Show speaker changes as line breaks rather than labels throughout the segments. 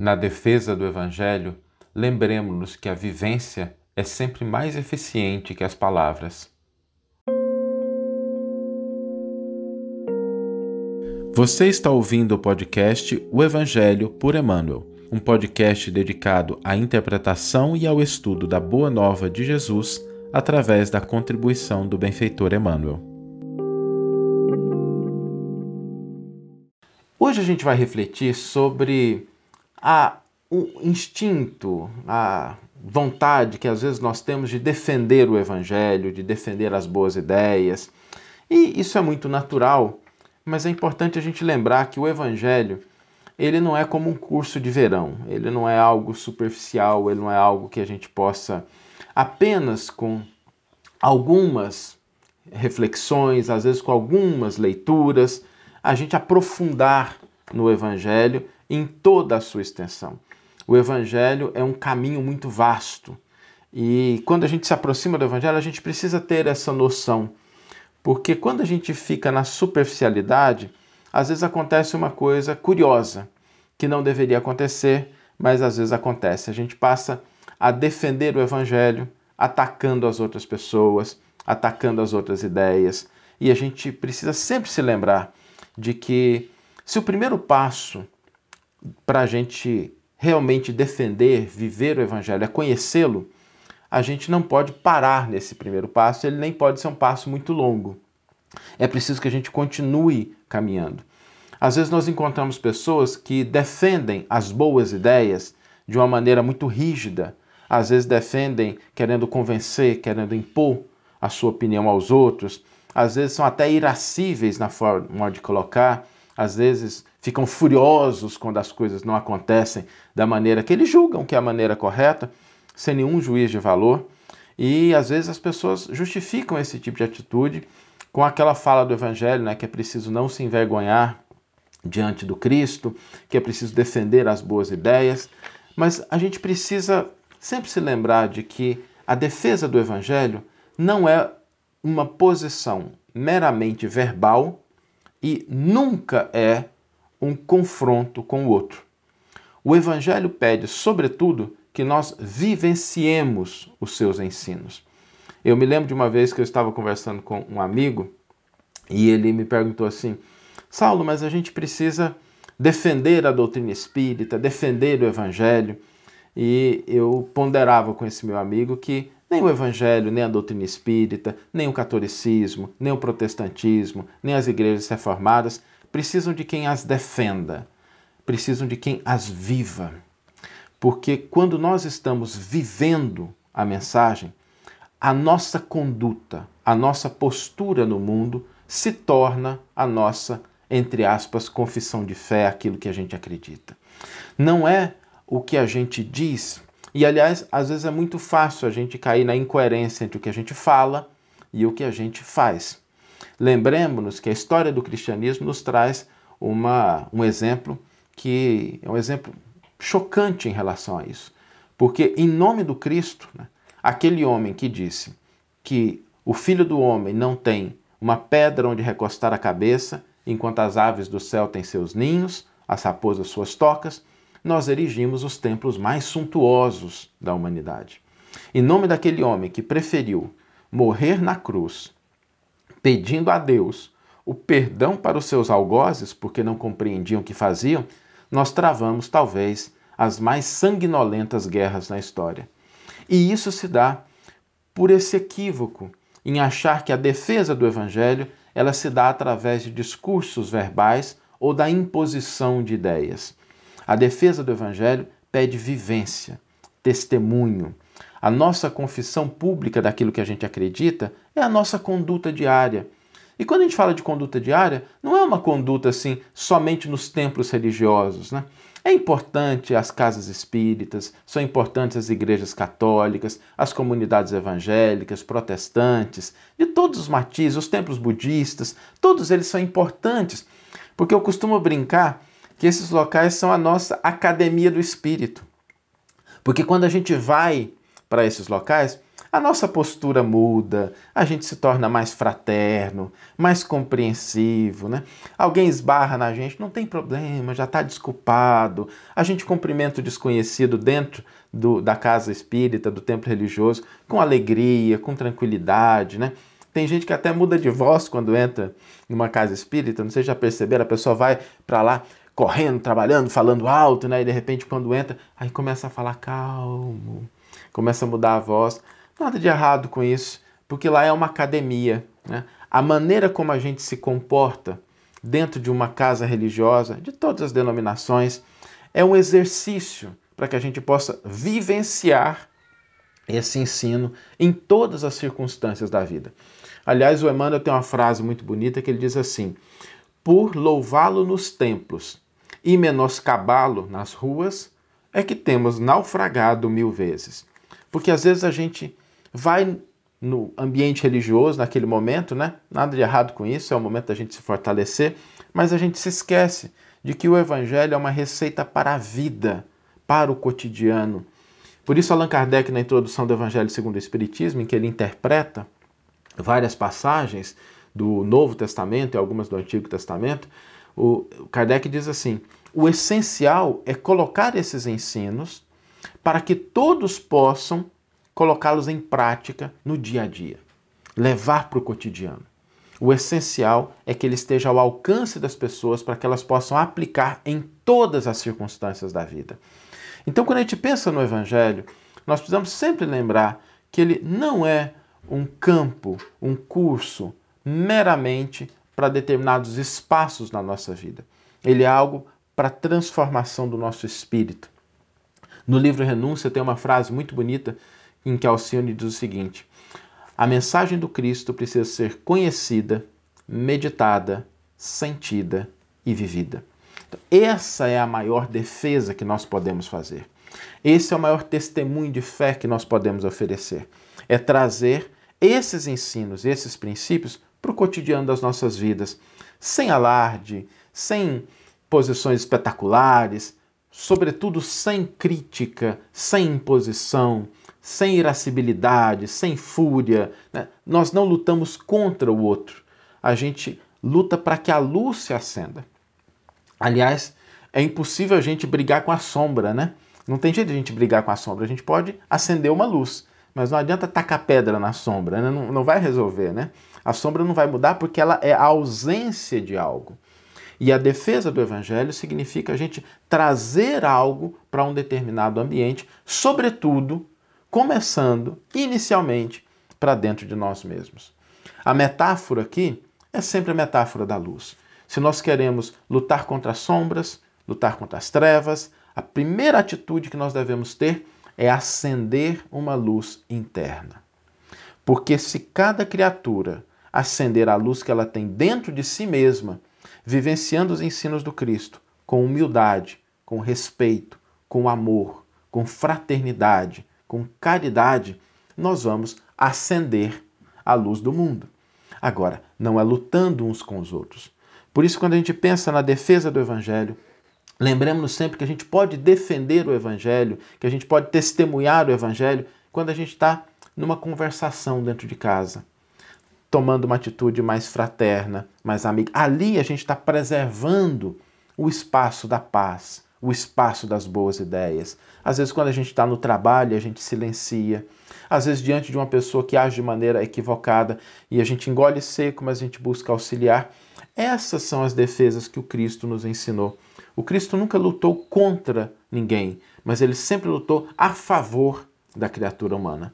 Na defesa do Evangelho, lembremos-nos que a vivência é sempre mais eficiente que as palavras. Você está ouvindo o podcast O Evangelho por Emmanuel, um podcast dedicado à interpretação e ao estudo da Boa Nova de Jesus através da contribuição do benfeitor Emmanuel. Hoje a gente vai refletir sobre a, o instinto, a vontade que às vezes nós temos de defender o Evangelho, de defender as boas ideias. E isso é muito natural, mas é importante a gente lembrar que o Evangelho ele não é como um curso de verão, ele não é algo superficial, ele não é algo que a gente possa apenas com algumas reflexões, às vezes com algumas leituras, a gente aprofundar no Evangelho em toda a sua extensão. O Evangelho é um caminho muito vasto e quando a gente se aproxima do Evangelho, a gente precisa ter essa noção, porque quando a gente fica na superficialidade, às vezes acontece uma coisa curiosa que não deveria acontecer, mas às vezes acontece. A gente passa a defender o Evangelho atacando as outras pessoas, atacando as outras ideias, e a gente precisa sempre se lembrar de que se o primeiro passo para a gente realmente defender, viver o Evangelho é conhecê-lo, a gente não pode parar nesse primeiro passo, ele nem pode ser um passo muito longo. É preciso que a gente continue caminhando. Às vezes nós encontramos pessoas que defendem as boas ideias de uma maneira muito rígida, às vezes defendem querendo convencer, querendo impor a sua opinião aos outros, às vezes são até irascíveis na forma de colocar, às vezes ficam furiosos quando as coisas não acontecem da maneira que eles julgam que é a maneira correta, sem nenhum juiz de valor. E às vezes as pessoas justificam esse tipo de atitude com aquela fala do Evangelho, né, que é preciso não se envergonhar diante do Cristo, que é preciso defender as boas ideias. Mas a gente precisa sempre se lembrar de que a defesa do Evangelho não é uma posição meramente verbal e nunca é um confronto com o outro. O Evangelho pede, sobretudo, que nós vivenciemos os seus ensinos. Eu me lembro de uma vez que eu estava conversando com um amigo e ele me perguntou assim: Saulo, mas a gente precisa defender a doutrina espírita, defender o Evangelho. E eu ponderava com esse meu amigo que nem o Evangelho, nem a doutrina espírita, nem o catolicismo, nem o protestantismo, nem as igrejas reformadas precisam de quem as defenda, precisam de quem as viva. Porque quando nós estamos vivendo a mensagem, a nossa conduta, a nossa postura no mundo se torna a nossa, entre aspas, confissão de fé, aquilo que a gente acredita. Não é o que a gente diz e aliás, às vezes é muito fácil a gente cair na incoerência entre o que a gente fala e o que a gente faz. Lembremos-nos que a história do cristianismo nos traz uma, um exemplo que é um exemplo chocante em relação a isso. Porque, em nome do Cristo, né, aquele homem que disse que o filho do homem não tem uma pedra onde recostar a cabeça, enquanto as aves do céu têm seus ninhos, as raposas suas tocas, nós erigimos os templos mais suntuosos da humanidade. Em nome daquele homem que preferiu morrer na cruz, pedindo a Deus o perdão para os seus algozes, porque não compreendiam o que faziam, nós travamos talvez as mais sanguinolentas guerras na história. E isso se dá por esse equívoco em achar que a defesa do evangelho ela se dá através de discursos verbais ou da imposição de ideias. A defesa do Evangelho pede vivência, testemunho. A nossa confissão pública daquilo que a gente acredita é a nossa conduta diária. E quando a gente fala de conduta diária, não é uma conduta assim somente nos templos religiosos, né? É importante as casas espíritas, são importantes as igrejas católicas, as comunidades evangélicas, protestantes, de todos os matizes, os templos budistas, todos eles são importantes, porque eu costumo brincar que esses locais são a nossa academia do espírito. Porque quando a gente vai para esses locais, a nossa postura muda, a gente se torna mais fraterno, mais compreensivo, né? Alguém esbarra na gente, não tem problema, já está desculpado. A gente cumprimenta o desconhecido dentro do, da casa espírita, do templo religioso, com alegria, com tranquilidade, né? Tem gente que até muda de voz quando entra numa casa espírita, não sei se já perceberam, a pessoa vai para lá correndo, trabalhando, falando alto, né? E de repente quando entra, aí começa a falar calmo, começa a mudar a voz. Nada de errado com isso, porque lá é uma academia, né? A maneira como a gente se comporta dentro de uma casa religiosa, de todas as denominações, é um exercício para que a gente possa vivenciar esse ensino em todas as circunstâncias da vida. Aliás, o Emmanuel tem uma frase muito bonita que ele diz assim: Por louvá-lo nos templos e menoscabá-lo nas ruas, é que temos naufragado mil vezes. Porque às vezes a gente vai no ambiente religioso naquele momento, né? Nada de errado com isso, é o momento da gente se fortalecer, mas a gente se esquece de que o evangelho é uma receita para a vida, para o cotidiano. Por isso Allan Kardec na introdução do Evangelho segundo o Espiritismo, em que ele interpreta várias passagens do Novo Testamento e algumas do Antigo Testamento, o Kardec diz assim: o essencial é colocar esses ensinos para que todos possam colocá-los em prática no dia a dia, levar para o cotidiano. O essencial é que ele esteja ao alcance das pessoas para que elas possam aplicar em todas as circunstâncias da vida. Então, quando a gente pensa no Evangelho, nós precisamos sempre lembrar que ele não é um campo, um curso meramente para determinados espaços na nossa vida. Ele é algo para a transformação do nosso espírito. No livro Renúncia tem uma frase muito bonita em que Alcione diz o seguinte: A mensagem do Cristo precisa ser conhecida, meditada, sentida e vivida. Então, essa é a maior defesa que nós podemos fazer. Esse é o maior testemunho de fé que nós podemos oferecer. É trazer esses ensinos, esses princípios para o cotidiano das nossas vidas, sem alarde, sem posições espetaculares, sobretudo sem crítica, sem imposição, sem irascibilidade, sem fúria. Né? Nós não lutamos contra o outro, a gente luta para que a luz se acenda. Aliás, é impossível a gente brigar com a sombra, né? Não tem jeito de a gente brigar com a sombra, a gente pode acender uma luz, mas não adianta tacar pedra na sombra, né? não, não vai resolver, né? A sombra não vai mudar porque ela é a ausência de algo. E a defesa do evangelho significa a gente trazer algo para um determinado ambiente, sobretudo começando inicialmente para dentro de nós mesmos. A metáfora aqui é sempre a metáfora da luz. Se nós queremos lutar contra as sombras, lutar contra as trevas, a primeira atitude que nós devemos ter é acender uma luz interna. Porque se cada criatura acender a luz que ela tem dentro de si mesma, vivenciando os ensinos do Cristo, com humildade, com respeito, com amor, com fraternidade, com caridade, nós vamos acender a luz do mundo. Agora, não é lutando uns com os outros. Por isso, quando a gente pensa na defesa do Evangelho, lembremos sempre que a gente pode defender o Evangelho, que a gente pode testemunhar o Evangelho quando a gente está numa conversação dentro de casa, tomando uma atitude mais fraterna, mais amiga. Ali a gente está preservando o espaço da paz, o espaço das boas ideias. Às vezes, quando a gente está no trabalho, a gente silencia. Às vezes, diante de uma pessoa que age de maneira equivocada e a gente engole seco, mas a gente busca auxiliar. Essas são as defesas que o Cristo nos ensinou. O Cristo nunca lutou contra ninguém, mas ele sempre lutou a favor da criatura humana.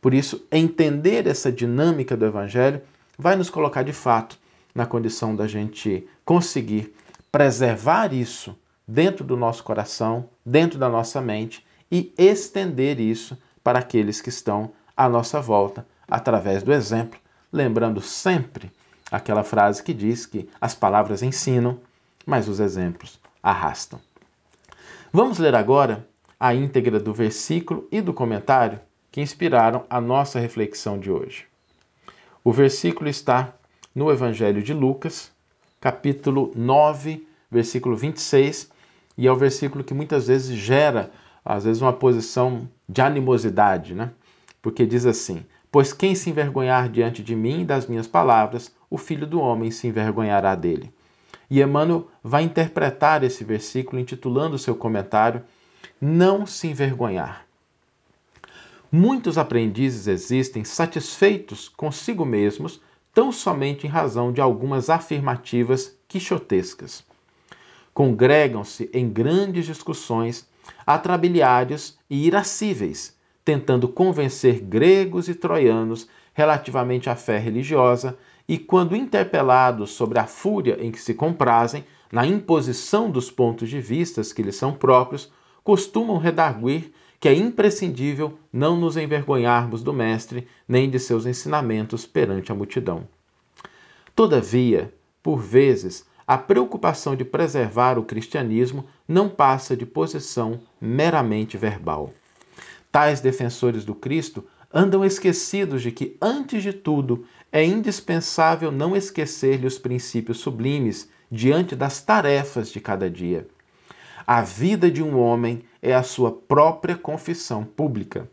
Por isso, entender essa dinâmica do Evangelho vai nos colocar de fato na condição da gente conseguir preservar isso dentro do nosso coração, dentro da nossa mente e estender isso para aqueles que estão à nossa volta através do exemplo, lembrando sempre aquela frase que diz que as palavras ensinam, mas os exemplos arrastam. Vamos ler agora a íntegra do versículo e do comentário que inspiraram a nossa reflexão de hoje. O versículo está no Evangelho de Lucas, capítulo 9, versículo 26, e é o versículo que muitas vezes gera, às vezes, uma posição de animosidade, né? porque diz assim: Pois quem se envergonhar diante de mim e das minhas palavras, o filho do homem se envergonhará dele. E Emmanuel vai interpretar esse versículo intitulando seu comentário Não se envergonhar. Muitos aprendizes existem satisfeitos consigo mesmos, tão somente em razão de algumas afirmativas quixotescas. Congregam-se em grandes discussões, atrabiliários e irascíveis, tentando convencer gregos e troianos relativamente à fé religiosa, e quando interpelados sobre a fúria em que se comprazem, na imposição dos pontos de vistas que lhes são próprios, costumam redarguir que é imprescindível não nos envergonharmos do Mestre nem de seus ensinamentos perante a multidão. Todavia, por vezes, a preocupação de preservar o cristianismo não passa de posição meramente verbal. Tais defensores do Cristo andam esquecidos de que, antes de tudo, é indispensável não esquecer-lhe os princípios sublimes diante das tarefas de cada dia. A vida de um homem é a sua própria confissão pública.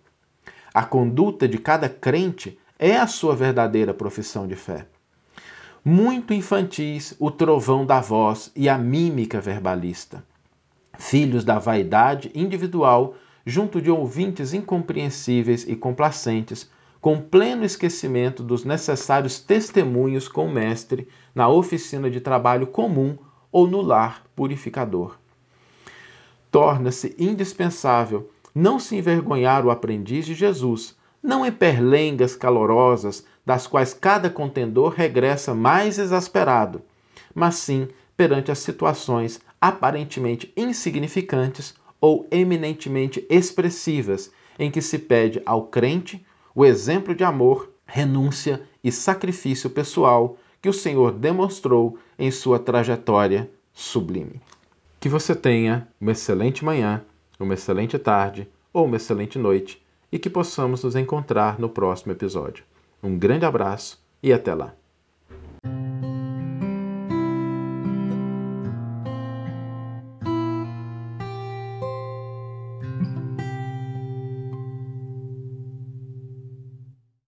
A conduta de cada crente é a sua verdadeira profissão de fé. Muito infantis o trovão da voz e a mímica verbalista. Filhos da vaidade individual, junto de ouvintes incompreensíveis e complacentes, com pleno esquecimento dos necessários testemunhos com o Mestre na oficina de trabalho comum ou no lar purificador. Torna-se indispensável não se envergonhar o aprendiz de Jesus, não em perlengas calorosas das quais cada contendor regressa mais exasperado, mas sim perante as situações aparentemente insignificantes ou eminentemente expressivas em que se pede ao crente o exemplo de amor, renúncia e sacrifício pessoal que o Senhor demonstrou em sua trajetória sublime. Que você tenha uma excelente manhã, uma excelente tarde ou uma excelente noite e que possamos nos encontrar no próximo episódio. Um grande abraço e até lá!